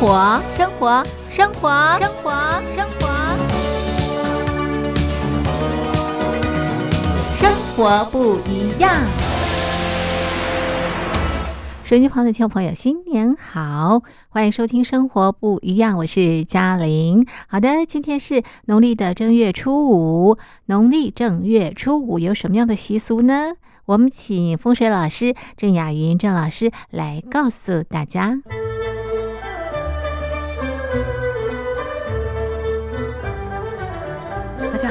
活，生活，生活，生活，生活，生活不一样。手机旁的听众朋友，新年好，欢迎收听《生活不一样》，我是嘉玲。好的，今天是农历的正月初五，农历正月初五有什么样的习俗呢？我们请风水老师郑雅云郑老师来告诉大家。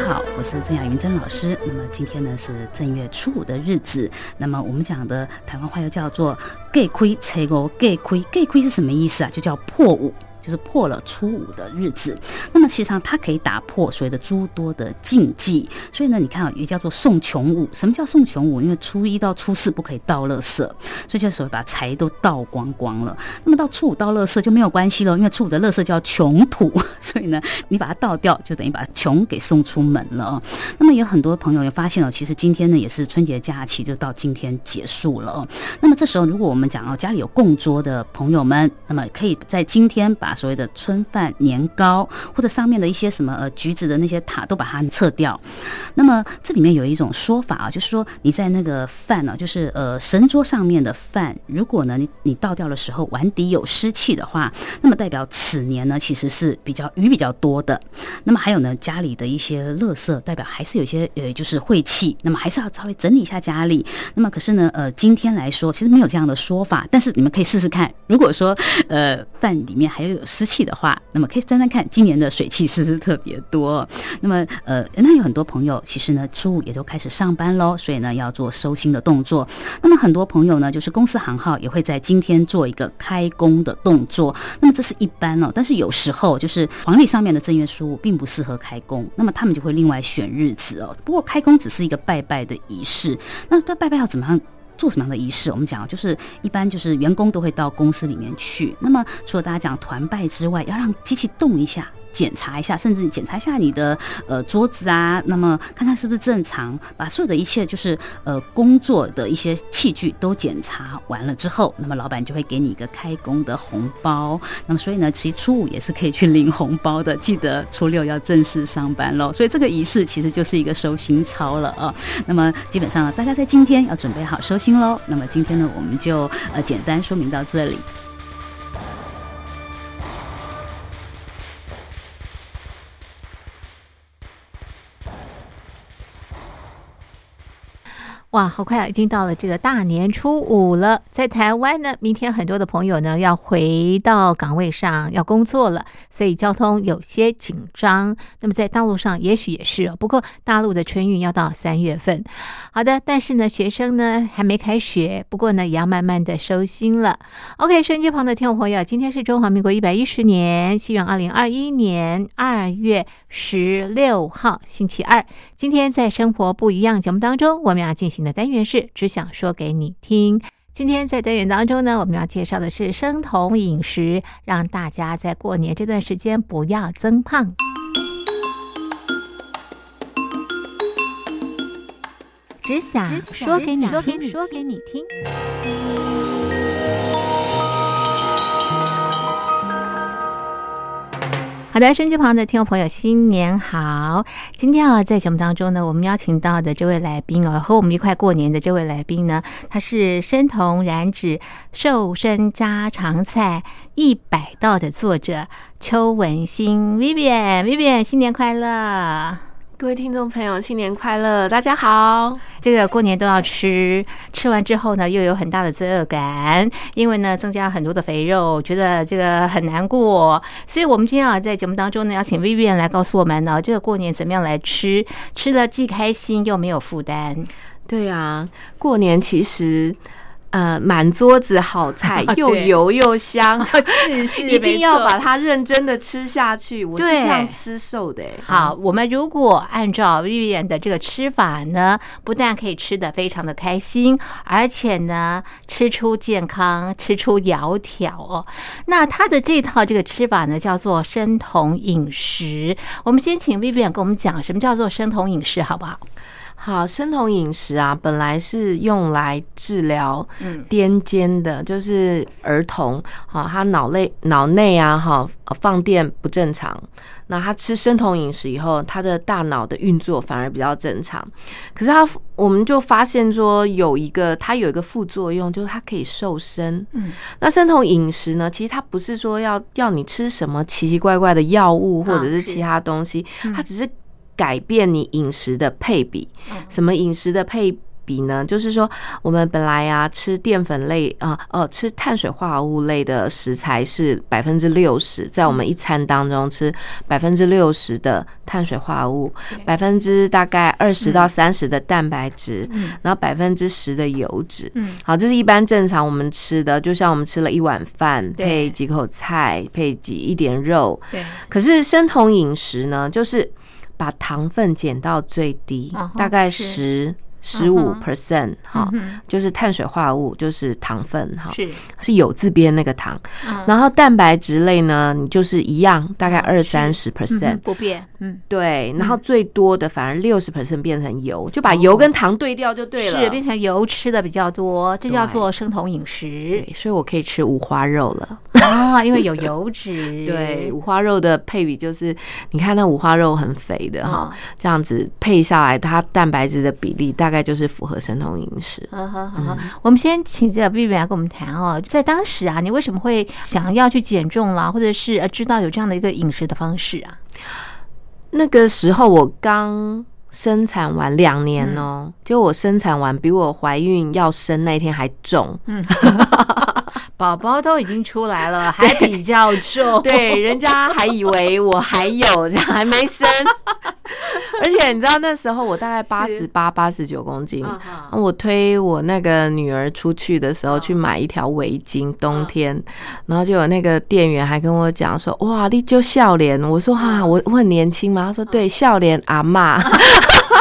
好，我是郑雅云郑老师。那么今天呢是正月初五的日子。那么我们讲的台湾话又叫做“盖亏拆五”，盖亏盖亏是什么意思啊？就叫破五。就是破了初五的日子，那么其实上它可以打破所谓的诸多的禁忌，所以呢，你看啊，也叫做送穷五。什么叫送穷五？因为初一到初四不可以倒垃圾，所以就所谓把财都倒光光了。那么到初五倒垃圾就没有关系了，因为初五的垃圾叫穷土，所以呢，你把它倒掉，就等于把穷给送出门了。那么有很多朋友也发现了，其实今天呢也是春节假期，就到今天结束了。那么这时候，如果我们讲哦，家里有供桌的朋友们，那么可以在今天把所谓的春饭、年糕或者上面的一些什么呃橘子的那些塔都把它撤掉。那么这里面有一种说法啊，就是说你在那个饭呢，就是呃神桌上面的饭，如果呢你你倒掉的时候碗底有湿气的话，那么代表此年呢其实是比较鱼比较多的。那么还有呢家里的一些垃圾，代表还是有些呃就是晦气，那么还是要稍微整理一下家里。那么可是呢呃今天来说其实没有这样的说法，但是你们可以试试看，如果说呃饭里面还有。有湿气的话，那么可以沾沾看今年的水气是不是特别多？那么呃，那有很多朋友其实呢，初五也都开始上班喽，所以呢要做收心的动作。那么很多朋友呢，就是公司行号也会在今天做一个开工的动作。那么这是一般哦，但是有时候就是黄历上面的正月初五并不适合开工，那么他们就会另外选日子哦。不过开工只是一个拜拜的仪式，那拜拜要怎么样？做什么样的仪式？我们讲就是一般就是员工都会到公司里面去。那么除了大家讲团拜之外，要让机器动一下。检查一下，甚至检查一下你的呃桌子啊，那么看看是不是正常，把所有的一切就是呃工作的一些器具都检查完了之后，那么老板就会给你一个开工的红包。那么所以呢，其实初五也是可以去领红包的。记得初六要正式上班喽。所以这个仪式其实就是一个收心操了啊。那么基本上呢，大家在今天要准备好收心喽。那么今天呢，我们就呃简单说明到这里。哇，好快啊！已经到了这个大年初五了。在台湾呢，明天很多的朋友呢要回到岗位上要工作了，所以交通有些紧张。那么在大陆上也许也是哦，不过大陆的春运要到三月份。好的，但是呢，学生呢还没开学，不过呢也要慢慢的收心了。OK，收音机旁的听众朋友，今天是中华民国一百一十年，西元二零二一年二月十六号，星期二。今天在生活不一样节目当中，我们要进行。的单元是只想说给你听。今天在单元当中呢，我们要介绍的是生酮饮食，让大家在过年这段时间不要增胖。只想说给你听，说给你听。好的，身机旁的听众朋友，新年好！今天啊，在节目当中呢，我们邀请到的这位来宾哦，和我们一块过年的这位来宾呢，他是生酮燃脂瘦身家常菜一百道的作者邱文新 Vivian，Vivian，新年快乐！各位听众朋友，新年快乐！大家好。这个过年都要吃，吃完之后呢，又有很大的罪恶感，因为呢，增加很多的肥肉，觉得这个很难过。所以，我们今天啊，在节目当中呢，要请 Vivian 来告诉我们呢，这个过年怎么样来吃，吃了既开心又没有负担。对啊，过年其实。呃，满桌子好菜，又油又香，是 是，一定要把它认真的吃下去。我是这样吃瘦的。好，我们如果按照 Vivian 的这个吃法呢，不但可以吃的非常的开心，而且呢，吃出健康，吃出窈窕哦。那他的这套这个吃法呢，叫做生酮饮食。我们先请 Vivian 跟我们讲什么叫做生酮饮食，好不好？好，生酮饮食啊，本来是用来治疗癫痫的，就是儿童，哈，他脑内脑内啊，哈，放电不正常。那他吃生酮饮食以后，他的大脑的运作反而比较正常。可是他，我们就发现说，有一个它有一个副作用，就是它可以瘦身。嗯，那生酮饮食呢，其实它不是说要要你吃什么奇奇怪怪的药物或者是其他东西，它只是。改变你饮食的配比，什么饮食的配比呢？就是说，我们本来啊吃淀粉类啊，哦，吃碳水化合物类的食材是百分之六十，在我们一餐当中吃百分之六十的碳水化合物，百分之大概二十到三十的蛋白质，然后百分之十的油脂。嗯，好，这是一般正常我们吃的，就像我们吃了一碗饭配几口菜，配几一点肉。对，可是生酮饮食呢，就是。把糖分减到最低，大概十。十五 percent 哈，就是碳水化合物，就是糖分哈，是。是有字边那个糖，然后蛋白质类呢，你就是一样，大概二三十 percent 不变，嗯，对，然后最多的反而六十 percent 变成油，就把油跟糖对掉就对了，是变成油吃的比较多，这叫做生酮饮食，所以我可以吃五花肉了啊，因为有 油脂，对，五花肉的配比就是，你看那五花肉很肥的哈，这样子配下来，它蛋白质的比例大概。就是符合生酮饮食。好好好，我们先请这 Vivi 来跟我们谈哦，在当时啊，你为什么会想要去减重啦，或者是呃知道有这样的一个饮食的方式啊？那个时候我刚生产完两年哦，就我生产完比我怀孕要生那一天还重。嗯。宝宝都已经出来了，还比较重，对，人家还以为我还有这样还没生，而且你知道那时候我大概八十八、八十九公斤，我推我那个女儿出去的时候去买一条围巾，冬天，然后就有那个店员还跟我讲说：“哇，你就笑脸。”我说：“哈，我我很年轻吗？”他说：“对，笑脸阿妈。”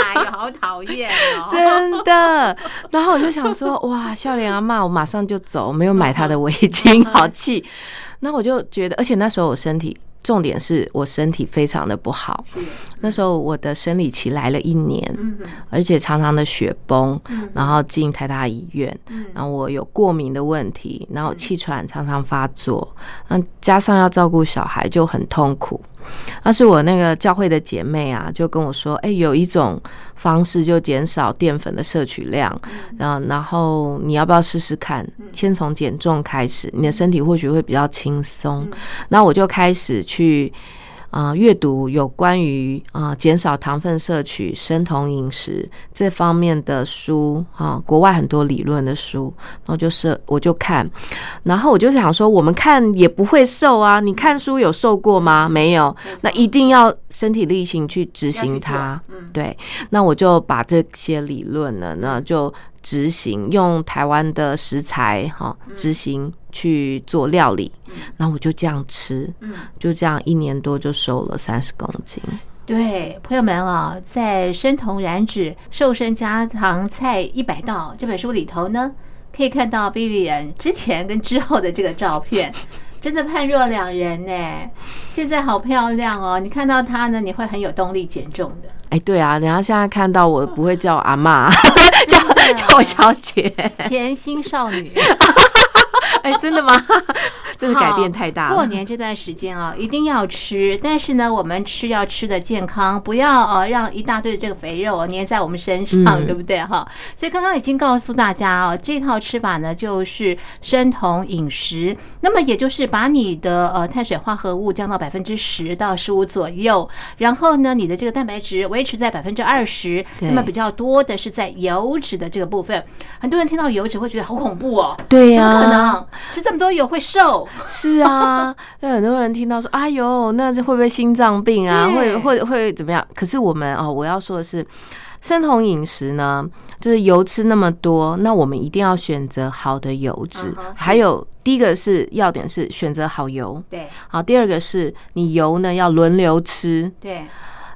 哎呦，好讨厌哦！真的。然后我就想说：“哇，笑脸阿妈，我马上就走，没有买他的围。”巾好气，那我就觉得，而且那时候我身体，重点是我身体非常的不好。那时候我的生理期来了一年，而且常常的血崩，然后进台大医院，然后我有过敏的问题，然后气喘常常发作，嗯，加上要照顾小孩就很痛苦。那是我那个教会的姐妹啊，就跟我说：“哎，有一种方式就减少淀粉的摄取量，然后然后你要不要试试看？先从减重开始，你的身体或许会比较轻松。”那我就开始去。啊，阅读有关于啊减少糖分摄取、生酮饮食这方面的书啊，国外很多理论的书，然后就是我就看，然后我就想说，我们看也不会瘦啊，你看书有瘦过吗？没有，那一定要身体力行去执行它。对，那我就把这些理论呢，那就。执行用台湾的食材哈，执行去做料理，那我就这样吃，就这样一年多就瘦了三十公斤。对，朋友们啊，在《生酮燃脂瘦身家常菜一百道》这本书里头呢，可以看到 Vivian 之前跟之后的这个照片。真的判若两人呢，现在好漂亮哦！你看到她呢，你会很有动力减重的。哎，对啊，人家现在看到我不会叫阿妈，叫叫我小姐，甜心少女。哎，真的吗？真是改变太大了。过年这段时间啊，一定要吃，但是呢，我们吃要吃的健康，不要呃让一大堆的这个肥肉粘在我们身上，对不对哈？所以刚刚已经告诉大家哦，这套吃法呢就是生酮饮食，那么也就是把你的呃碳水化合物降到百分之十到十五左右，然后呢，你的这个蛋白质维持在百分之二十，那么比较多的是在油脂的这个部分。很多人听到油脂会觉得好恐怖哦，对呀，怎么可能？吃这么多油会瘦？是啊，有很多人听到说：“哎呦，那这会不会心脏病啊？会会会怎么样？”可是我们哦，我要说的是，生酮饮食呢，就是油吃那么多，那我们一定要选择好的油脂。还有第一个是要点是选择好油，对。好，第二个是你油呢要轮流吃，对。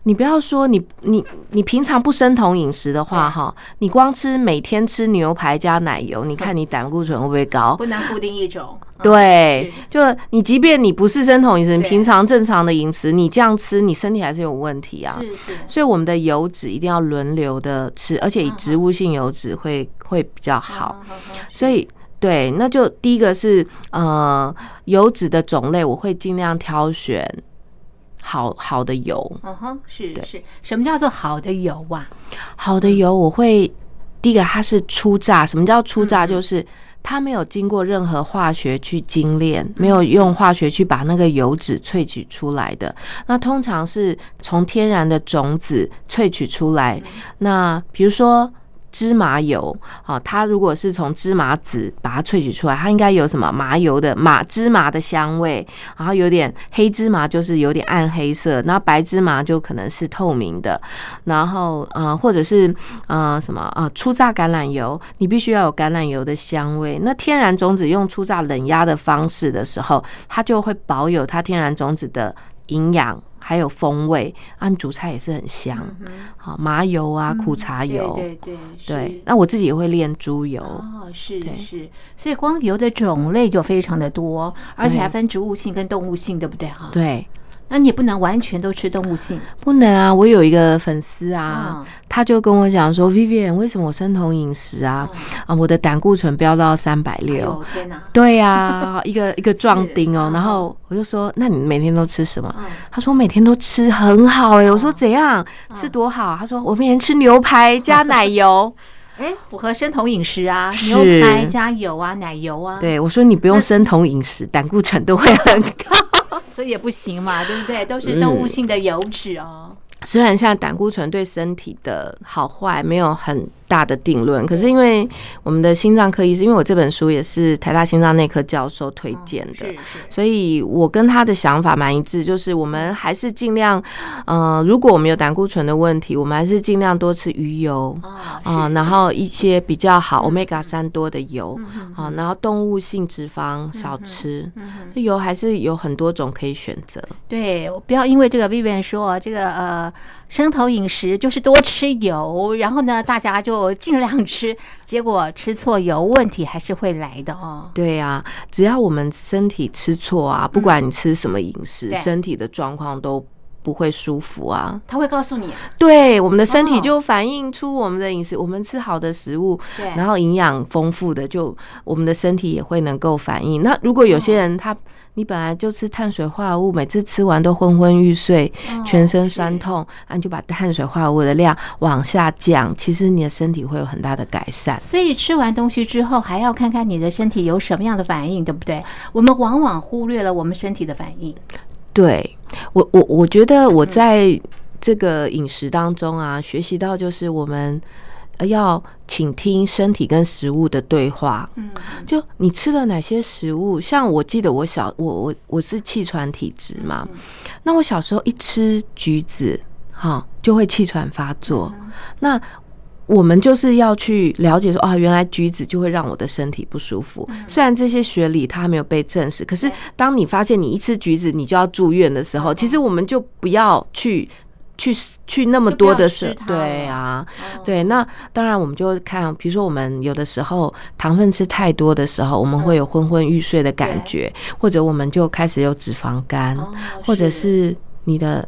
你不要说你你你平常不生酮饮食的话，哈，你光吃每天吃牛排加奶油，你看你胆固醇会不会高？不能固定一种。对，就你即便你不是生酮饮食，你平常正常的饮食，你这样吃，你身体还是有问题啊。是是，所以我们的油脂一定要轮流的吃，而且以嗯植物性油脂会会比较好。嗯。所以对，那就第一个是呃油脂的种类，我会尽量挑选好好的油。嗯哼，是对是，什么叫做好的油啊？好的油我会第一个它是初榨，什么叫初嗯榨？就是它没有经过任何化学去精炼，嗯没有用化学去把那个油脂萃取出来的。那通常是从天然的种子萃取出来。那比如说。芝麻油，啊，它如果是从芝麻籽把它萃取出来，它应该有什么麻油的麻芝麻的香味，然后有点黑芝麻就是有点暗黑色，那白芝麻就可能是透明的，然后呃或者是呃什么呃初榨橄榄油，你必须要有橄榄油的香味。那天然种子用初榨冷压的方式的时候，它就会保有它天然种子的营养。还有风味，啊，你煮菜也是很香。好，麻油啊，苦茶油，对对对。那我自己也会炼猪油，哦，是对。是，所以光油的种类就非常的多，而且对。还分植物性跟动物性，对不对哈？，对，那你也不能完全都吃动物性不能啊。我有一个粉丝啊，啊。他就跟我讲说，Vivian，为什么我生酮饮食啊？啊，我的胆固醇飙到三百哎六。天哪！对呀、一个一个壮丁哦。然后我就说，那你每天都吃什么？嗯他说每天都吃很好哎、我说怎样吃多好？他说我每天吃牛排加奶油。哎，符合生酮饮食啊，牛排加油啊，奶油啊，，对我说你不用生酮饮食，胆固醇都会很高。所以也不行嘛，对不对？都是动物性的油脂哦。虽然像胆固醇对身体的好坏没有很大的定论，可是因为我们的心脏科医师，因为我这本书也是台大心脏内科教授推荐的，所以我跟他的想法蛮一致，就是我们还是尽量，呃，如果我们有胆固醇的问题，我们还是尽量多吃鱼油。哦，啊、是。然后一些比较好 omega 三多的油，嗯啊、然后动物性脂肪少吃，嗯油还是有很多种可以选择。对，我不要因为这个 Vivian 说这个呃生酮饮食就是多吃油，然后呢大家就尽量吃，结果吃错油，问题还是会来的哦。对呀、只要我们身体吃错啊，不管你吃什么饮食，嗯身体的状况都不会舒服啊。他会告诉你，对，我们的身体哦就反映出我们的饮食，我们吃好的食物，对，然后营养丰富的，就我们的身体也会能够反应。那如果有些人他你本来就吃碳水化合物，每次吃完都昏昏欲睡，哦全身酸痛，那你就把碳水化合物的量往下降，其实你的身体会有很大的改善。所以吃完东西之后，还要看看你的身体有什么样的反应，对不对？我们往往忽略了我们身体的反应。对我，我我觉得我在这个饮食当中啊，学习到就是我们呃要倾听身体跟食物的对话。嗯，就你吃了哪些食物？像我记得我小我我我是气喘体质嘛，那我小时候一吃橘子，哈就会气喘发作。那我们就是要去了解说，啊，原来橘子就会让我的身体不舒服。虽然这些学理它没有被证实，可是当你发现你一吃橘子你就要住院的时候，其实我们就不要去。去去那么多的事对啊，哦。对，那当然我们就看，比如说我们有的时候糖分吃太多的时候，我们会有昏昏欲睡的感觉，或者我们就开始有脂肪肝，哦或者是。你的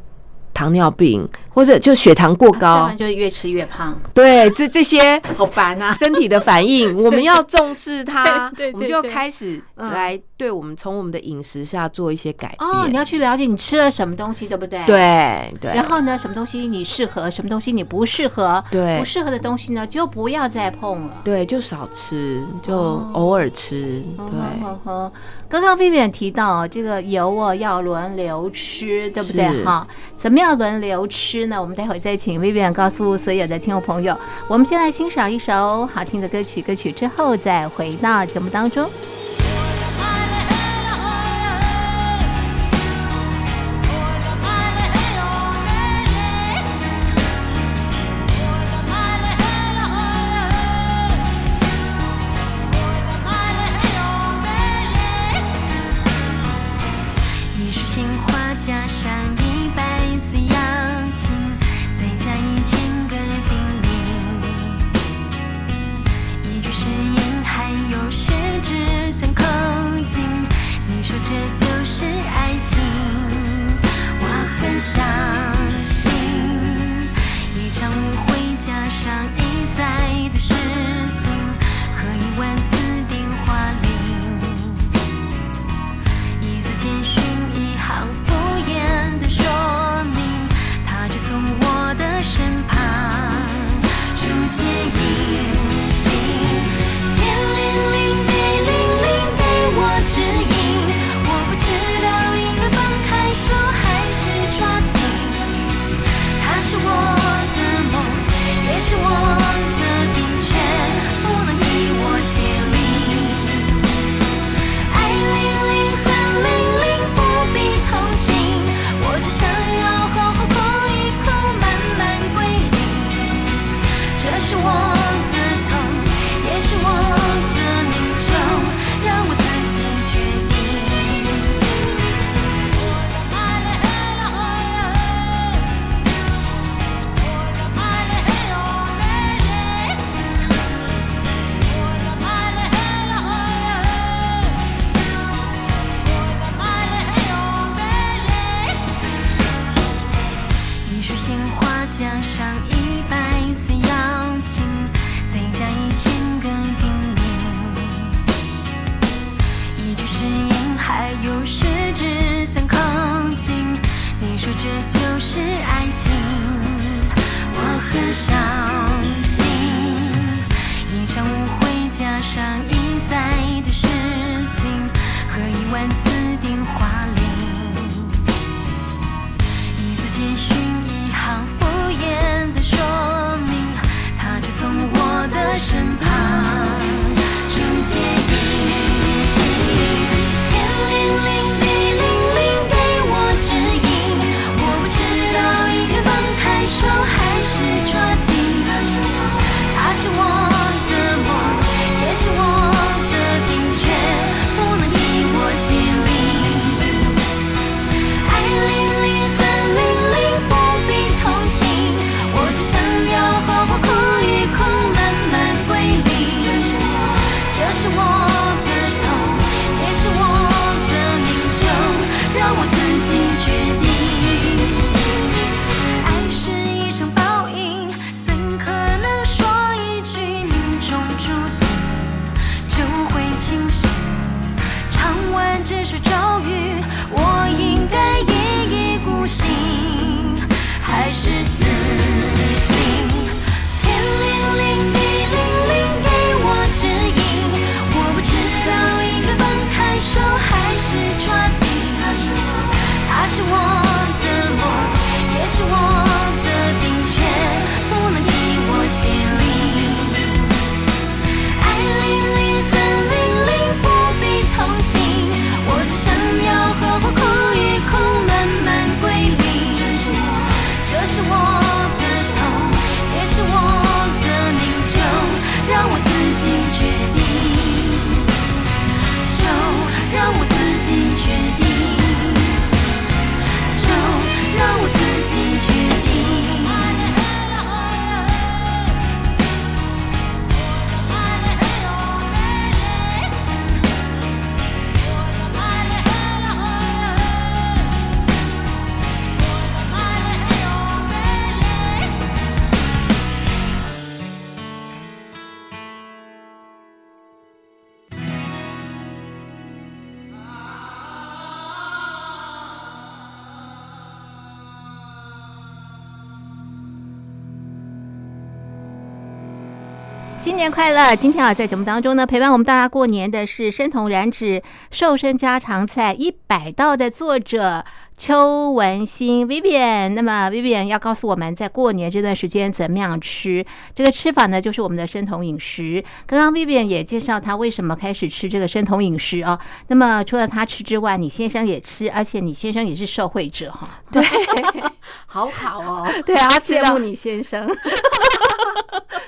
糖尿病，或者就血糖过高完，就越吃越胖，对，这这些好烦啊！身体的反应，我们要重视它，我们就要开始嗯。来对我们从我们的饮食下做一些改变。哦，你要去了解你吃了什么东西，对不对？。对对，然后呢，什么东西你适合，什么东西你不适合？对不适合的东西呢，就不要再碰了。对就少吃，就哦偶尔吃，呵对。刚刚 Vivian 提到这个油哦要轮流吃，对不对？哈，怎么样轮流吃呢？我们待会再请 Vivian 告诉所有的听众朋友。我们先来欣赏一首好听的歌曲，歌曲之后再回到节目当中。新年快乐今天啊在节目当中呢陪伴我们大家过年的是生酮燃脂瘦身家常菜一百道的作者邱文新 vivian 那么 vivian 要告诉我们在过年这段时间怎么样吃。这个吃法呢就是我们的生酮饮食。刚刚 vivian 也介绍他为什么开始吃这个生酮饮食哦。那么除了他吃之外你先生也吃而且你先生也是受惠者哈。对。好好哦。对啊羡慕你先生。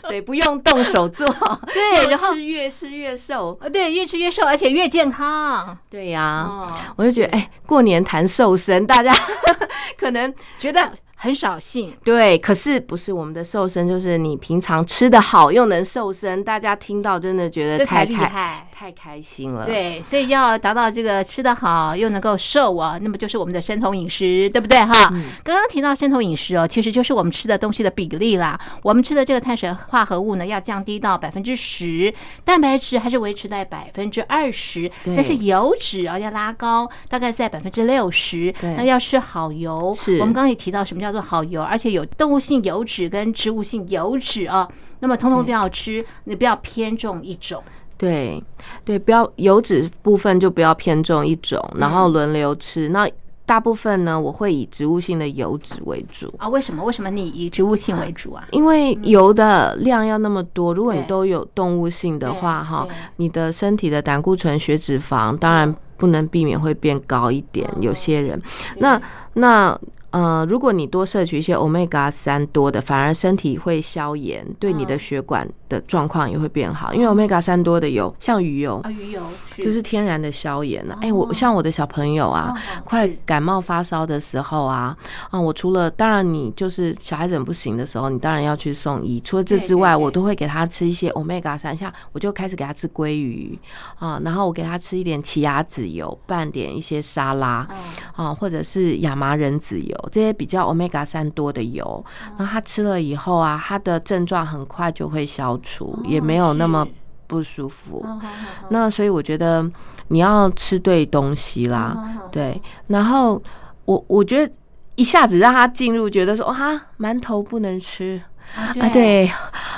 对不用动手做。对然后越吃越瘦。呃对越吃越瘦而且越健康。对呀。我就觉得哎过年谈瘦身大家 可能觉得很少性。对，可是不是我们的瘦身，就是你平常吃的好又能瘦身，大家听到真的觉得太厉害。太开心了。，对，所以要达到这个吃的好又能够瘦啊，那么就是我们的生酮饮食，对不对哈？嗯刚刚提到生酮饮食哦，其实就是我们吃的东西的比例啦。我们吃的这个碳水化合物呢，要降低到百分之十，蛋白质还是维持在百分之二十，但是油脂啊要拉高，大概在百分之六十。那要吃好油，是我们刚刚也提到什么叫做好油，而且有动物性油脂跟植物性油脂啊，那么通通都要吃，你不要偏重一种。对，对，不要油脂部分就不要偏重一种，然后轮流吃。那大部分呢，我会以植物性的油脂为主。啊，为什么？为什么你以植物性为主啊？因为油的量要那么多，如果你都有动物性的话，哈，你的身体的胆固醇、血脂肪当然不能避免会变高一点。嗯有些人，那那呃，如果你多摄取一些 omega 三多的，反而身体会消炎，对你的嗯。血管的状况也会变好。因为 omega 三多的油，像鱼油，啊，鱼油就是天然的消炎啊。哎、哦我像我的小朋友啊，哦快感冒发烧的时候啊，啊，我除了当然你就是小孩子很不行的时候，你当然要去送医。除了这之外，我都会给他吃一些 omega 三，像我就开始给他吃鲑鱼啊，然后我给他吃一点奇亚籽油，拌点一些沙拉。啊，或者是亚麻仁籽油这些比较 omega 三多的油，然后他吃了以后啊，他的症状很快就会消除，也没有那么不舒服。哦那所以我觉得你要吃对东西啦，对。然后我我觉得一下子让他进入，觉得说哇馒头不能吃啊啊，，对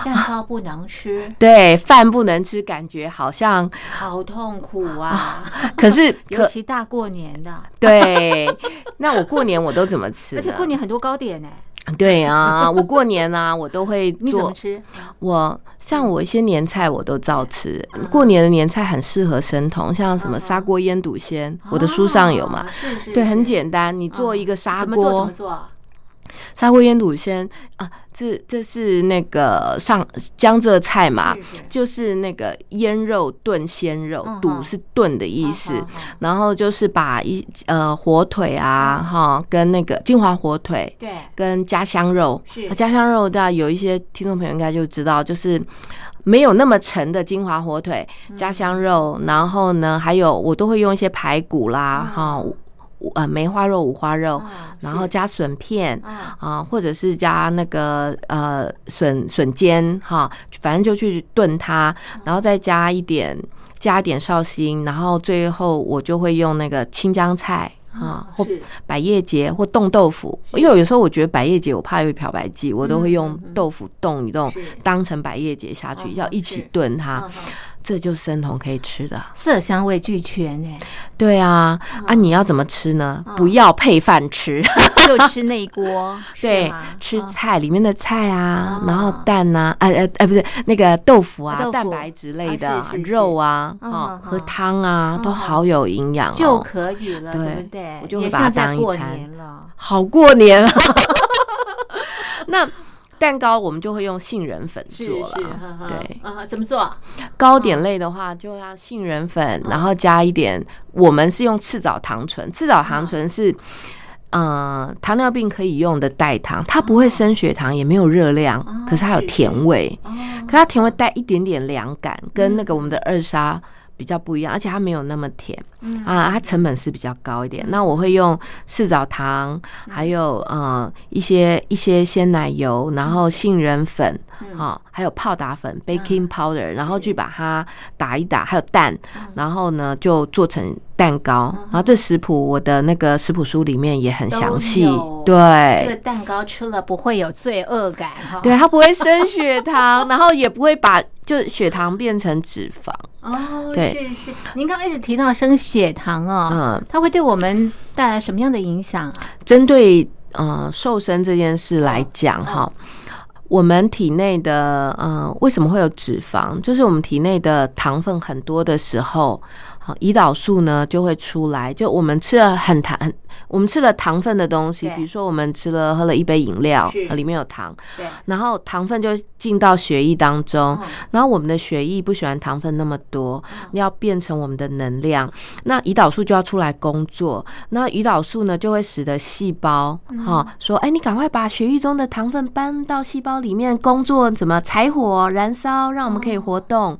蛋糕不能吃，对，饭不能吃，感觉好像好痛苦啊！可是 尤可其大过年的，对。那我过年我都怎么吃？而且过年很多糕点呢，对啊，我过年啊，我都会做。你怎么吃？我像我一些年菜我都照吃，过年的年菜很适合生酮，像什么砂锅腌笃鲜，我的书上有嘛哦。是是，对，很简单，你做一个砂怎么做？怎锅么，做？砂锅腌笃鲜啊，这这是那个上江浙菜嘛，是是。就是那个腌肉炖鲜肉嗯，笃哼是炖的意思。然后就是把一呃火腿啊哈，跟那个金华火腿，对，跟家乡肉，是。啊家乡肉，大家有一些听众朋友应该就知道，就是没有那么沉的金华火腿、嗯。家乡肉，然后呢，还有我都会用一些排骨啦，嗯。哈、五呃梅花肉、五花肉，啊然后加笋片。啊啊，或者是加那个呃笋笋尖哈，反正就去炖它，嗯。然后再加一点加一点绍兴，然后最后我就会用那个青江菜啊，或百叶结或冻豆腐，因为有时候我觉得百叶结我怕有漂白剂，我都会用豆腐冻一冻是，当成百叶结下去，嗯要一起是。炖它这就是生酮可以吃的。色香味俱全哎，对啊，啊，你要怎么吃呢？不要配饭吃，就吃那一锅，是对吗，吃嗯菜里面的菜啊哦，然后蛋呐，呃呃呃，不是那个豆腐啊，蛋白质类的肉啊，嗯哦，嗯喝嗯汤啊，都嗯。好有营养就哦，可以了，对对不对？我就会也把它当一餐。好过年啊。那蛋糕我们就会用杏仁粉是做是，了对。啊，怎么做？糕点类的话，就要杏仁粉，然后加一点，我们是用赤藻糖醇，赤藻糖醇是。呃，糖尿病可以用的代糖，它不会升血糖，也没有热量，可是它有甜味，哦，可它甜味带一点点凉感，跟那个我们的二砂比较不一样，而且它没有那么甜。嗯。啊，它成本是比较高一点。那我会用赤藻糖，还有呃一些一些鲜奶油，然后杏仁粉，哈，还有泡打粉 （baking powder），然后去把它打一打，还有蛋，然后呢就做成蛋糕。然后这食谱我的那个食谱书里面也很详细对，这个蛋糕吃了不会有罪恶感哈。对，它不会升血糖，然后也不会把就血糖变成脂肪。哦，对是是。您刚刚一直提到升血糖哦，嗯，它会对我们带来什么样的影响啊？针对呃瘦身这件事来讲哈。我们体内的呃，为什么会有脂肪？就是我们体内的糖分很多的时候，好，胰岛素呢就会出来。就我们吃了很糖，很我们吃了糖分的东西，比如说我们吃了喝了一杯饮料里面有糖，对，然后糖分就进到血液当中，嗯然后我们的血液不喜欢糖分那么多，要变成我们的能量，那胰岛素就要出来工作。那胰岛素呢，就会使得细胞哈、说，哎，你赶快把血液中的糖分搬到细胞里面工作，怎么柴火燃烧，让我们可以活动。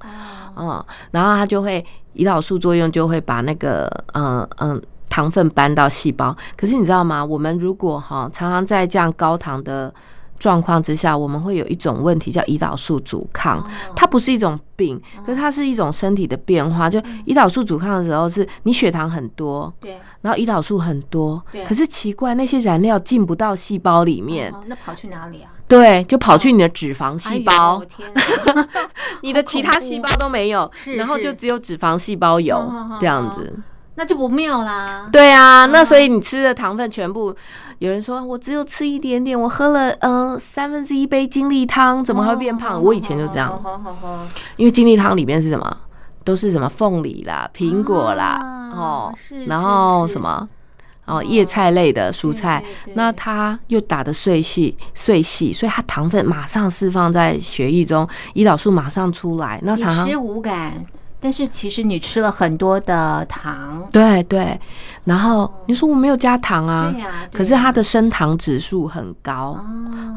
嗯，然后它就会胰岛素作用就会把那个嗯嗯糖分搬到细胞。可是你知道吗？我们如果哈常常在这样高糖的状况之下，我们会有一种问题叫胰岛素阻抗，它不是一种病，可是它是一种身体的变化。就胰岛素阻抗的时候，是你血糖很多，对，然后胰岛素很多对，可是奇怪，那些燃料进不到细胞里面，哦那跑去哪里啊？对，就跑去你的脂肪细胞！你的其他细胞都没有，然后就只有脂肪细胞有这样子。那就不妙啦。对啊，那所以你吃的糖分全部，有人说我只有吃一点点，我喝了呃三分之一杯精力汤，怎么还会变胖？我以前就这样，因为精力汤里面是什么？都是什么凤梨啦、苹果啦，啊哦是，然后什么？哦，叶菜类的蔬菜。那它又打的碎细碎细，所以它糖分马上释放在血液中，胰岛素马上出来。那你常常吃无感，但是其实你吃了很多的糖。对对，然后你说我没有加糖啊，对呀对可是它的升糖指数很高，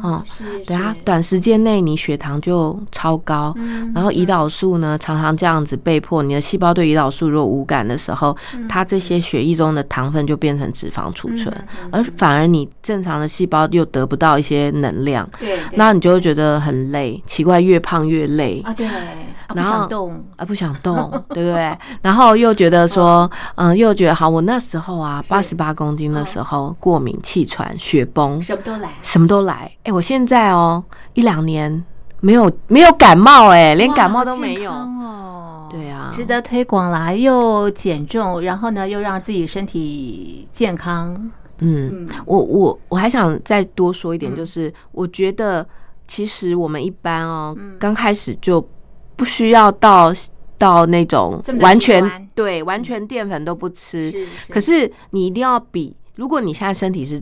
哦对啊短时间内你血糖就超高，嗯然后胰岛素呢常常这样子被迫，你的细胞对胰岛素如果无感的时候，嗯它这些血液中的糖分就变成脂肪储存，而反而你正常的细胞又得不到一些能量，对，那你就会觉得很累，奇怪，越胖越累。啊对，啊不然后想动，啊，不想动，对不对？然后又觉得说，嗯，又觉得好，我那时候啊，八十八公斤的时候，过敏、气喘、血崩，什么都来，什么都来。哎，我现在哦，一两年没有没有感冒，哎，连感冒都没有。哦，对啊。值得推广啦，又减重，然后呢又让自己身体健康，嗯嗯，我我我还想再多说一点，就是我觉得其实我们一般哦，嗯。刚开始就不需要到到那种完全对完全淀粉都不吃，是可是你一定要比，如果你现在身体是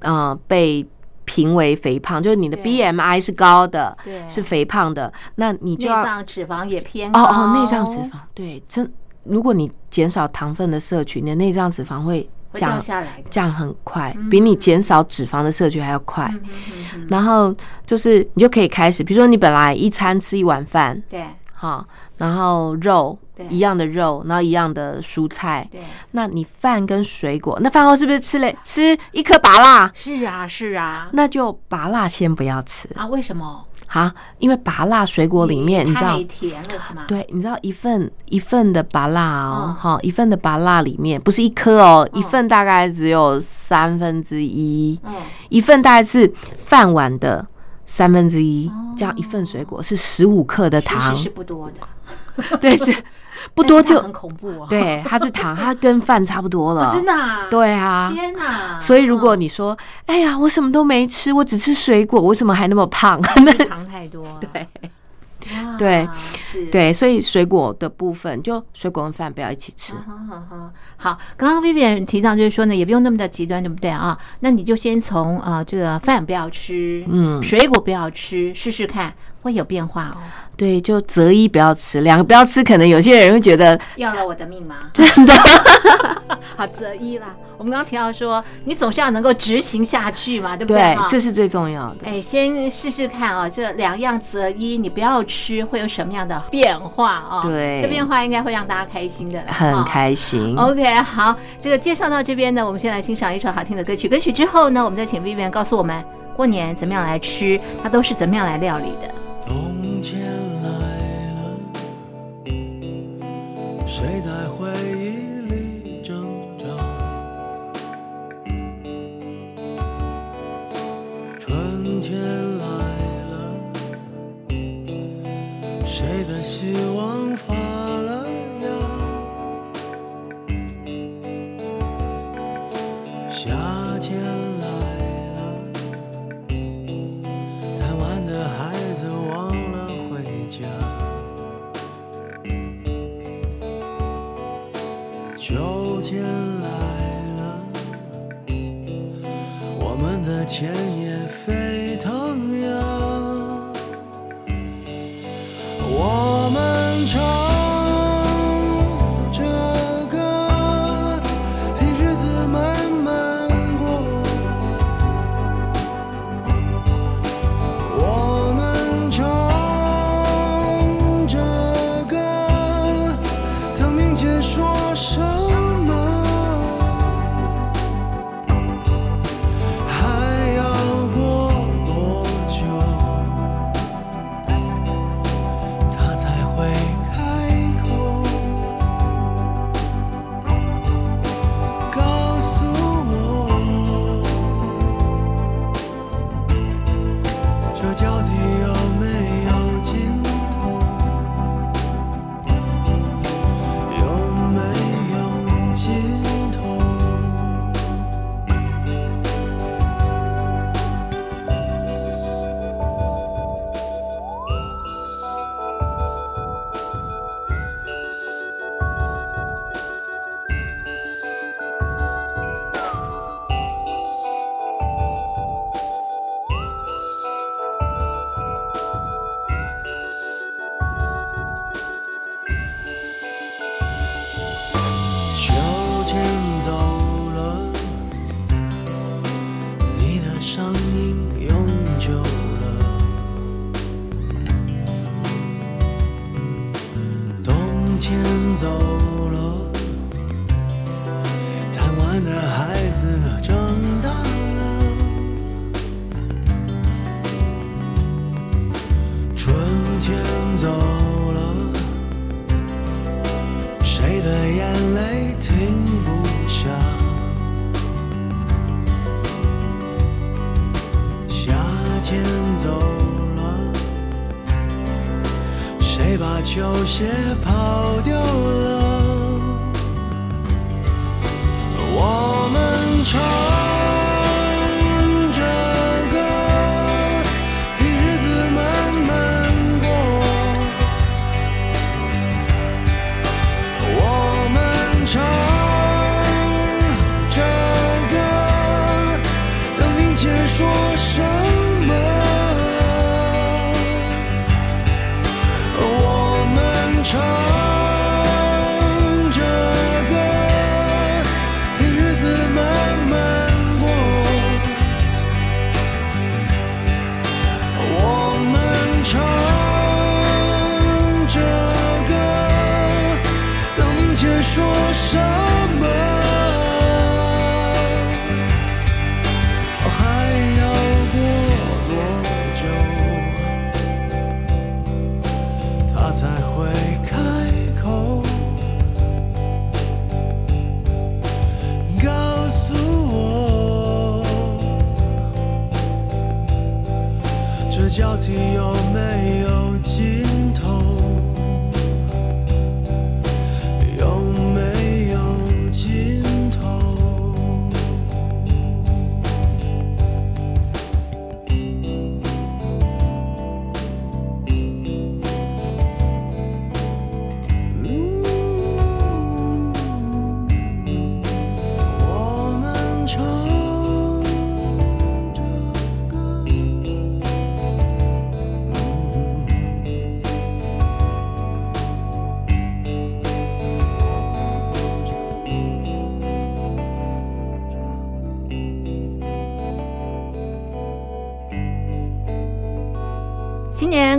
呃被评为肥胖，就是你的 BMI 是高的，对。是肥胖的，那你就内要脏脂肪也偏高。哦哦内脏脂肪对真，如果你减少糖分的摄取，你的内脏脂肪会降下来，降很快，比你减少脂肪的摄取还要快。嗯嗯嗯。然后就是你就可以开始，比如说你本来一餐吃一碗饭，对。哈，然后肉一样的肉，然后一样的蔬菜，对，那你饭跟水果，那饭后是不是吃了吃一颗拔辣？是啊是啊。那就拔辣先不要吃。啊，为什么？啊，因为拔辣水果里面你知道太。甜了是吗？对，你知道一份一份的拔辣哦嗯，哈、一份的拔辣里面不是一颗哦，嗯。一份大概只有三分之一，嗯，一份大概是饭碗的三分之一，哦这样一份水果是十五克的糖，是不多的，对，是 不多就很恐怖哦。对，它是糖，它跟饭差不多了，哦，真的啊，对啊。天哪！所以如果嗯你说，哎呀，我什么都没吃，我只吃水果，我为什么还那么胖？那糖太多，对哇对。对，所以水果的部分，就水果跟饭不要一起吃。好好好，好，刚刚 Vivian 提到就是说呢，也不用那么的极端，对不对啊？那你就先从呃这个饭不要吃，嗯水果不要吃，试试看会有变化哦。对，就择一不要吃，两个不要吃，可能有些人会觉得要了我的命吗？真的。好，择一啦。我们刚刚提到说，你总是要能够执行下去嘛，对不对？对，这是最重要的。哎，先试试看啊，这两样择一，你不要吃，会有什么样的变化啊？对这变化应该会让大家开心的，很啊开心。OK，好，这个介绍到这边呢，我们先来欣赏一首好听的歌曲。歌曲之后呢，我们再请 Vivian 告诉我们过年怎么样来吃，它都是怎么样来料理的。冬天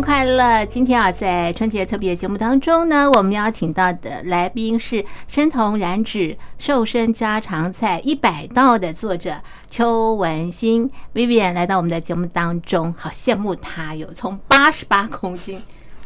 快乐！今天啊，在春节特别节目当中呢，我们邀请到的来宾是生酮燃脂瘦身家常菜一百道的作者邱文新 Vivian 来到我们的节目当中，好羡慕她有从八十八公斤。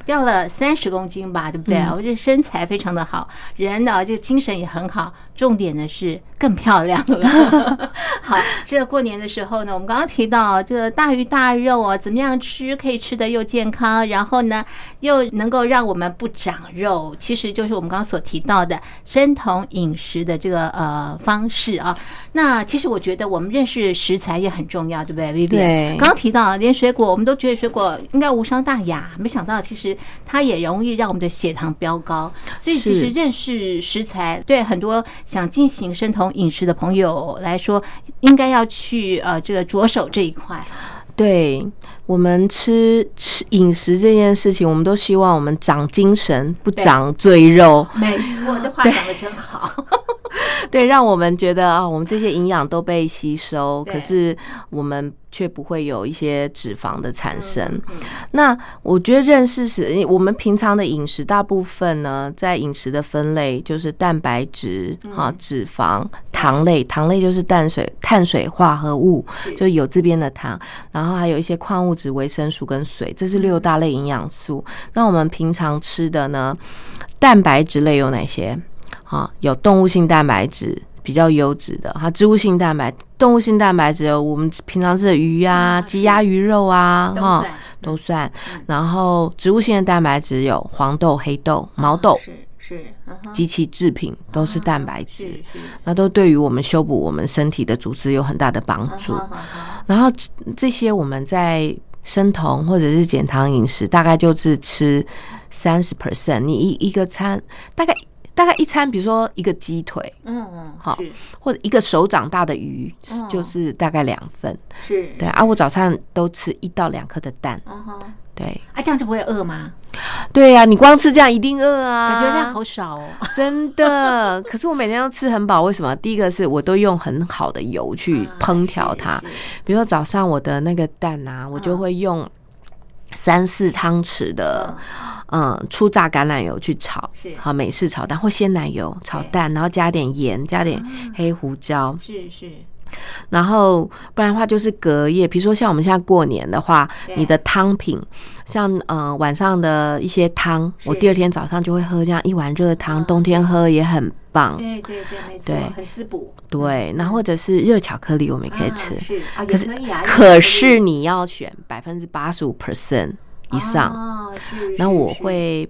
掉了三十公斤吧，对不对？我觉得身材非常的好，人呢这个精神也很好，重点呢是更漂亮了。好，这个过年的时候呢，我们刚刚提到这个大鱼大肉啊，怎么样吃可以吃的又健康，然后呢又能够让我们不长肉，其实就是我们刚刚所提到的生酮饮食的这个呃方式啊。那其实我觉得我们认识食材也很重要，对不对？Vivi，对刚刚提到连水果，我们都觉得水果应该无伤大雅，没想到其实它也容易让我们的血糖飙高。所以其实认识食材，对很多想进行生酮饮食的朋友来说，应该要去呃这个着手这一块。对我们吃吃饮食这件事情，我们都希望我们长精神，不长赘肉。没错，这话讲的真好。对，让我们觉得啊，我们这些营养都被吸收，可是我们却不会有一些脂肪的产生。嗯那我觉得认识是，我们平常的饮食大部分呢，在饮食的分类就是蛋白质、嗯哈、脂肪、糖类，糖类就是淡水、碳水化合物，就是有这边的糖，然后还有一些矿物质、维生素跟水，这是六大类营养素。那我们平常吃的呢，蛋白质类有哪些？啊，有动物性蛋白质。比较优质的哈，植物性蛋白、动物性蛋白质有我们平常吃的鱼啊、嗯鸡鸭鱼肉啊，哈，算都算。嗯。然后植物性的蛋白质有黄豆、黑豆、毛豆是是，及其制品都是蛋白质，那都对于我们修补我们身体的组织有很大的帮助。然后这这些我们在生酮或者是减糖饮食，大概就是吃三十 percent，你一一个餐大概大概一餐，比如说一个鸡腿嗯嗯，好或者一个手掌大的鱼，哦就是大概两份。是，对啊，我早餐都吃一到两颗的蛋。嗯哼，对啊，这样就不会饿吗？对呀、你光吃这样一定饿啊，感觉量好少哦。真的，可是我每天都吃很饱，为什么？第一个是我都用很好的油去烹调它，比如说早上我的那个蛋啊，我就会用三四汤匙的嗯。初榨橄榄油去炒是，好美式炒蛋或鲜奶油炒蛋，然后加点盐，加点黑胡椒，是是，然后不然的话就是隔夜，比如说像我们现在过年的话，你的汤品，像呃晚上的一些汤，我第二天早上就会喝这样一碗热汤，嗯。冬天喝也很棒。对对对，没错，很滋补，对，然后或者是热巧克力，我们也可以啊吃。是啊，可是可是你要选百分之八十五 percent 以上，那我会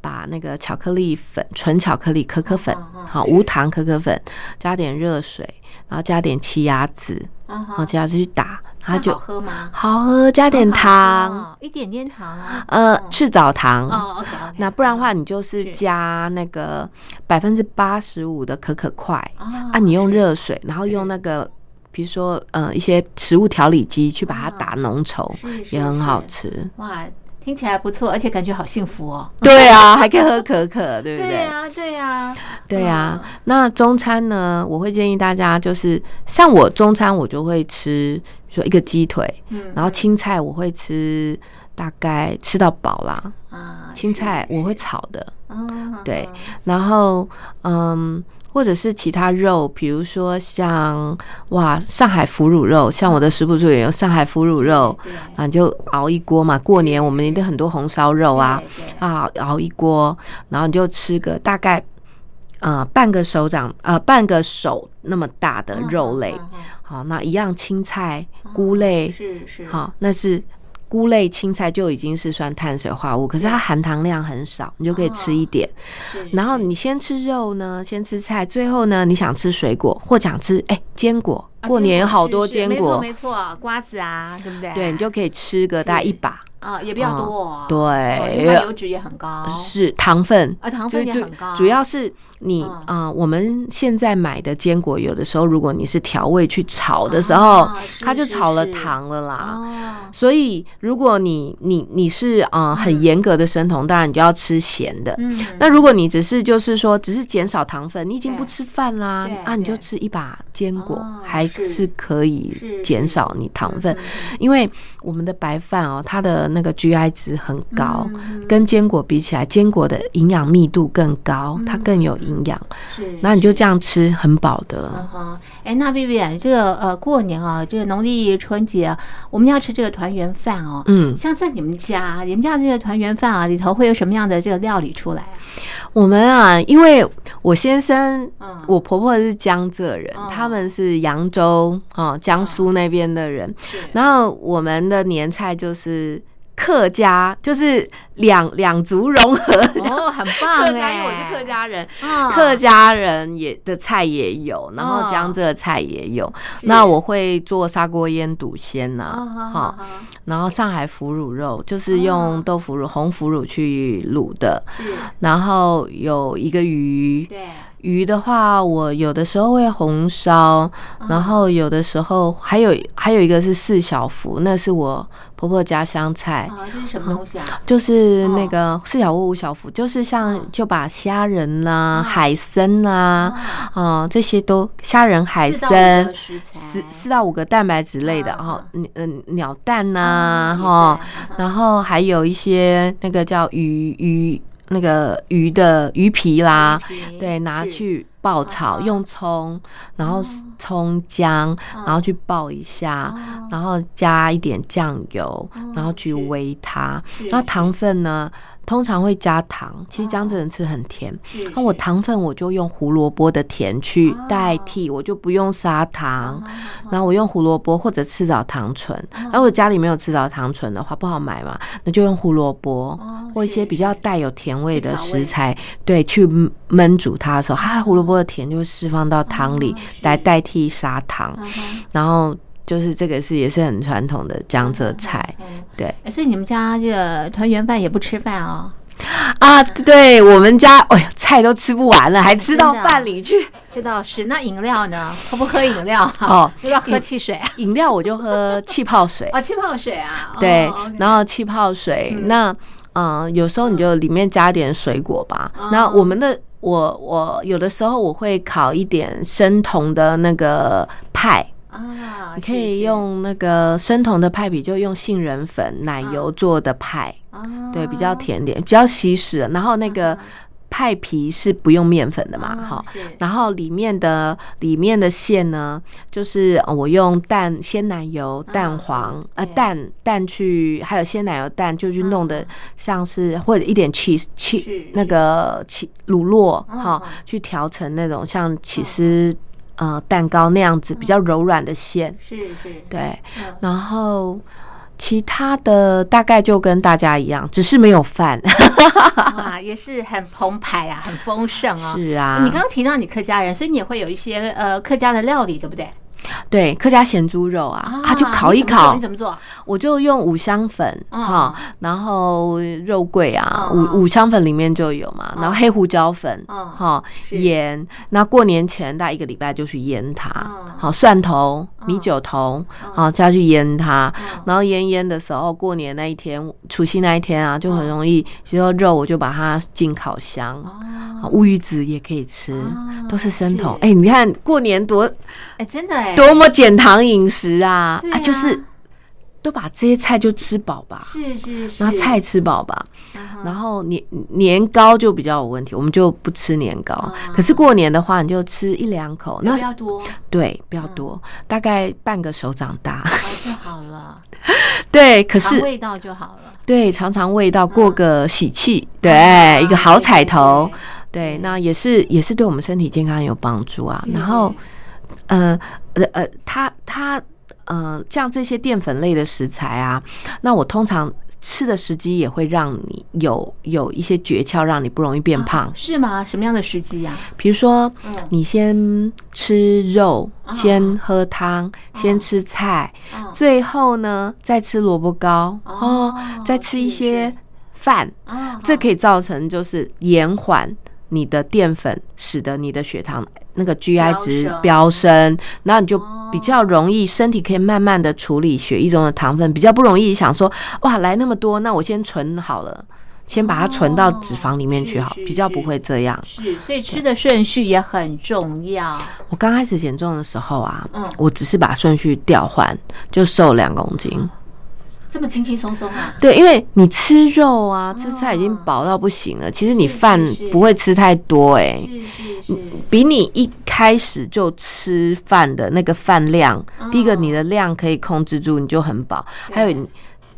把那个巧克力粉、纯巧克力可可粉好无糖可可粉，加点热水，然后加点奇亚籽，嗯然后奇亚籽去打，它它就好喝吗？好喝，加点糖，一点点糖啊。呃嗯，赤藻糖。哦，OK OK。那不然的话，你就是是加那个百分之八十五的可可块啊啊，你用热水，然后用那个，比如说呃一些食物调理机去把它打浓稠，也很好吃。哇，听起来不错，而且感觉好幸福哦。对啊，还可以喝可可，对不对？对啊，对啊，对啊嗯，那中餐呢，我会建议大家就是，像我中餐我就会吃，说一个鸡腿，嗯。然后青菜我会吃大概吃到饱啦，啊，青菜我会，炒的，嗯，对，然后嗯，或者是其他肉，比如说像哇上海腐乳肉，像我的食谱组也有上海腐乳肉，啊，你就熬一锅嘛，过年我们一定很多红烧肉啊，啊，熬一锅，然后你就吃个大概，呃，半个手掌，呃，半个手那么大的肉类，嗯嗯嗯好，那一样青菜、嗯菇类，是是，好，那是菇类、青菜就已经是算碳水化合物，可是它含糖量很少，你就可以吃一点。是然后你先吃肉呢，先吃菜，最后呢，你想吃水果或想吃哎坚果，啊过年好多是是没错坚果，没错，瓜子啊，对不对？对你就可以吃个大概一把。啊，也比较多哦，对它油脂也很高，是糖分啊，糖就就分也很高，主要是你嗯啊、呃我们现在买的坚果，有的时候如果你是调味去炒的时候，它就炒了糖了啦。哦，所以，如果你你你是啊、呃很严格的生酮，当然你就要吃咸的。嗯，那如果你只是就是说只是减少糖分，你已经不吃饭啦啊，你就吃一把坚果，哦还是是可以减少你糖分。因为我们的白饭哦，它的那个 GI 值很高，嗯跟坚果比起来，坚果的营养密度更高，它更有营养。是，那你就这样吃，很饱的。嗯哼，哎，那 B B 这个呃过年啊，这个农历春节啊，我们要吃这个团圆饭哦。嗯，像在你们家，你们家这个团圆饭啊，里头会有什么样的这个料理出来啊？我们啊，因为我先生，嗯我婆婆是江浙人，哦他们是扬州啊，江苏那边的人。然后我们的年菜就是客家，就是两两族融合。哦，很棒客家，哎，因为我是客家人，嗯客家人也的菜也有，然后哦江浙菜也有。那我会做砂锅腌笃鲜呐，哦好然后上海腐乳肉就是用豆腐乳、红腐乳去卤的，是，然后有一个鱼，对，鱼的话，我有的时候会红烧，然后有的时候还有还有一个是四小福，那是我婆婆家乡菜，啊，这是什么东西啊？就是那个四小福五小福，就是像就把虾仁啦、海参啦，啊这些都虾仁、海参四四到五个蛋白质类的嗯哈，嗯。嗯鸟蛋呐啊哈，然后还有一些那个叫鱼鱼那个鱼的鱼皮啦，皮。对，拿去爆炒，嗯用葱，然后葱姜，然后去爆一下，然后加一点酱油，然后去煨它。那糖分呢？通常会加糖，其实姜子人吃很甜。那我糖分我就用胡萝卜的甜去代替，我就不用砂糖。然后我用胡萝卜或者赤藻糖醇。然后我家里没有赤藻糖醇的话，不好买嘛，那就用胡萝卜或一些比较带有甜味的食材，对，去焖煮它的时候，它胡萝卜的甜就会释放到汤里来代替砂糖。然后就是这个是也是很传统的江浙菜，对哎所以你们家这个团圆饭也不吃饭哦？啊，对我们家，哎呦，菜都吃不完了，还吃到饭里去。这倒是。那饮料呢？喝不喝饮料？哦要不要喝汽水啊？饮料我就喝气泡水，啊，气泡水啊。对然后气泡水，那嗯、呃有时候你就里面加点水果吧。哦那我们的我我有的时候我会烤一点生酮的那个派。啊，你可以用那个生酮的派比，就用杏仁粉、奶油做的派，对，比较甜点，比较稀释。然后那个派皮是不用面粉的嘛，哈、是。然后里面的里面的馅呢，就是呃我用蛋、鲜奶油、蛋黄、呃对蛋蛋去，还有鲜奶油蛋，就去弄的像是或者一点 cheese cheese 那个起乳酪嗯哈嗯，去调成那种像起司呃蛋糕那样子比较柔软的馅，是是，对嗯，然后。其他的大概就跟大家一样，只是没有饭。哇，也是很澎湃啊，很丰盛啊。是啊，你刚刚提到你客家人，所以你也会有一些呃客家的料理，对不对？对客家咸猪肉啊，啊就烤一烤。你，怎么做？我就用五香粉嗯。哈，然后肉桂啊，五五香粉里面就有嘛，然后黑胡椒粉嗯。哈，盐。那过年前大概一个礼拜就去腌它嗯，好蒜头、米酒头，好加去腌它。嗯。然后腌腌的时候，过年那一天，除夕那一天啊，就很容嗯易，比如说肉我就把它进烤箱，哦。好乌鱼子也可以吃，都是生酮。是哎，你看过年多哎，真的哎，多么减糖饮食啊！对啊。就是都把这些菜就吃饱吧，是是是，然后菜吃饱吧，然后年年糕就比较有问题，我们就不吃年糕。可是过年的话，你就吃一两口，那那比较多。哦对比较多，大概半个手掌大。就好了，对，可是味道就好了。对尝尝味道，过个喜气，啊对，一个好彩头。对对，那也是也是对我们身体健康有帮助啊。然后，呃呃呃，它它呃，像这些淀粉类的食材啊，那我通常吃的时机也会让你有有一些诀窍，让你不容易变胖。是吗？什么样的时机呀？比如说嗯，你先吃肉，先喝汤，先吃菜，最后呢再吃萝卜糕哦，再吃一些饭，啊，这可以造成就是延缓你的淀粉，使得你的血糖那个 GI 值飙升飙升，然后你就比较容易身体可以慢慢的处理血液中的糖分，比较不容易想说哇来那么多，那我先存好了。先把它存到脂肪里面去好，比较不会这样。是，所以吃的顺序也很重要。我刚开始减重的时候啊，嗯我只是把顺序调换，就瘦两公斤。这么轻轻松松啊？对，因为你吃肉啊，吃菜已经饱到不行了。其实你饭不会吃太多、欸，是是是，比你一开始就吃饭的那个饭量，第一个你的量可以控制住，你就很饱。还有你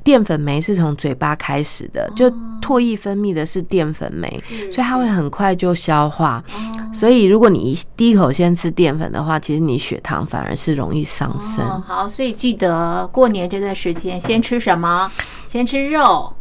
淀粉酶是从嘴巴开始的，就唾液分泌的是淀粉酶，所以它会很快就消化。所以如果你一第一口先吃淀粉的话，其实你血糖反而是容易上升。哦，好，所以记得过年这段时间先吃什么？先吃肉，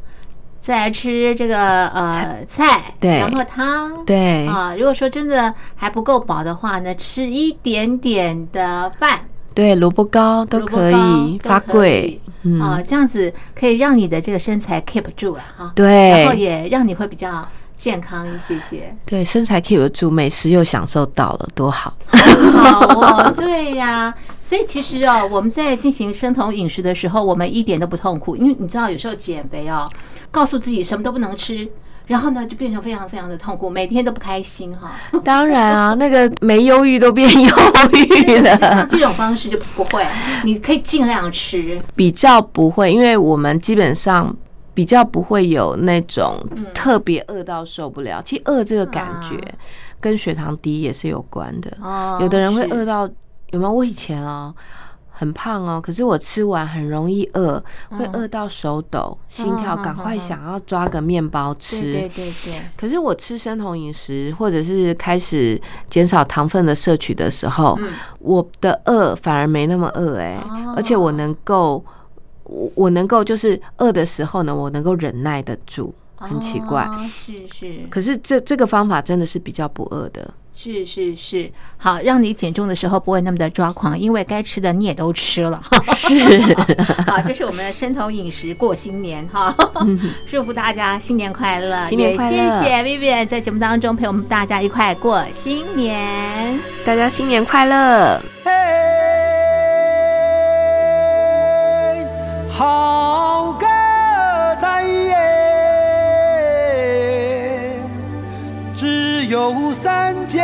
再来吃这个呃菜，对然后汤，对啊。如果说真的还不够饱的话呢，吃一点点的饭对，萝卜糕都可以，发贵，嗯，啊，这样子可以让你的这个身材 keep 住了哈，对。然后也让你会比较健康一些些。对，身材 keep 得住，美食又享受到了，多好。好哦，对呀、所以其实哦，我们在进行生酮饮食的时候，我们一点都不痛苦，因为你知道，有时候减肥哦，告诉自己什么都不能吃，然后呢，就变成非常非常的痛苦，每天都不开心哈。当然啊，那个没忧郁都变忧郁了像，这种方式就不会，你可以尽量吃。比较不会，因为我们基本上。比较不会有那种特别饿到受不了，其实饿这个感觉啊跟血糖低也是有关的。哦有的人会是饿到，有没有？我以前哦很胖哦，可是我吃完很容易饿，会饿到手抖、心跳，嗯赶快想要抓个面包吃。对对对对，可是我吃生酮饮食，或者是开始减少糖分的摄取的时候，嗯。我的饿反而没那么饿哎、哦。而且我能够，我我能够就是饿的时候呢，我能够忍耐得住，很奇怪。哦是是。可是这这个方法真的是比较不饿的，是是是，好，让你减重的时候不会那么的抓狂，因为该吃的你也都吃了。是好，这是我们的生酮饮食过新年哈，祝福大家新年快乐，新年快乐也谢谢 Vivian 在节目当中陪我们大家一块过新年。大家新年快乐！嘿，好有三节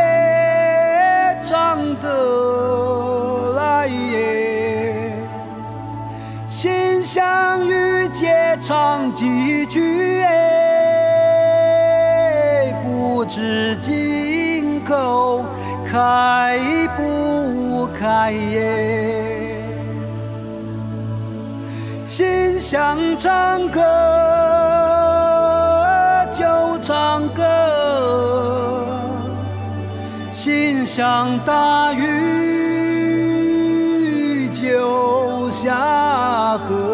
唱得来耶，心相遇皆唱几句哎，不知今后开不开耶。心想唱歌就唱歌，像大雨就下河。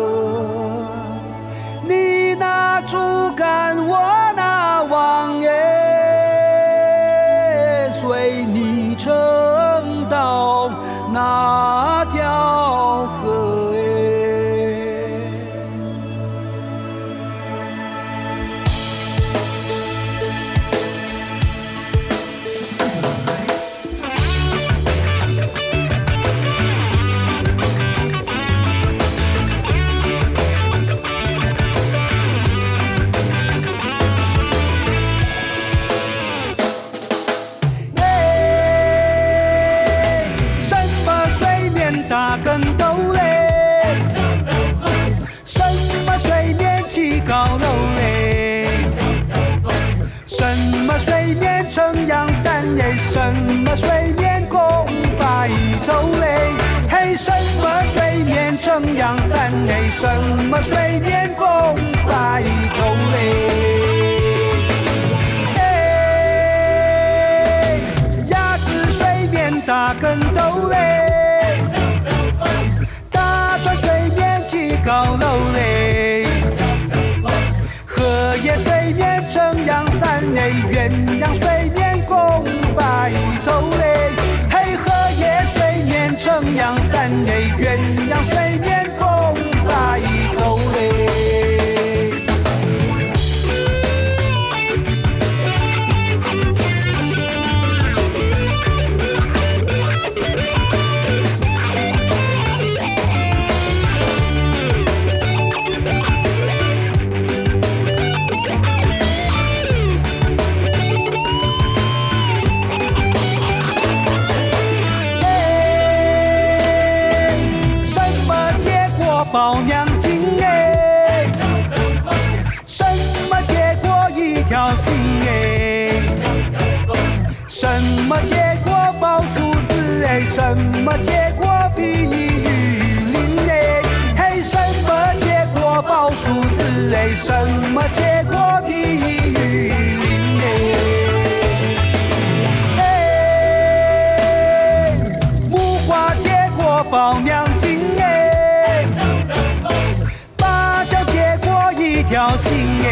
什么水面拱白昼嘞？哎，鸭子水面打跟斗嘞，大船水面起高楼嘞，荷叶水面撑阳伞嘞，鸳鸯水面拱白昼嘞，嘿，荷叶水面撑阳伞嘞，鸳什么结果第一玉？哎，木瓜结果包两斤哎，芭蕉结果一条心。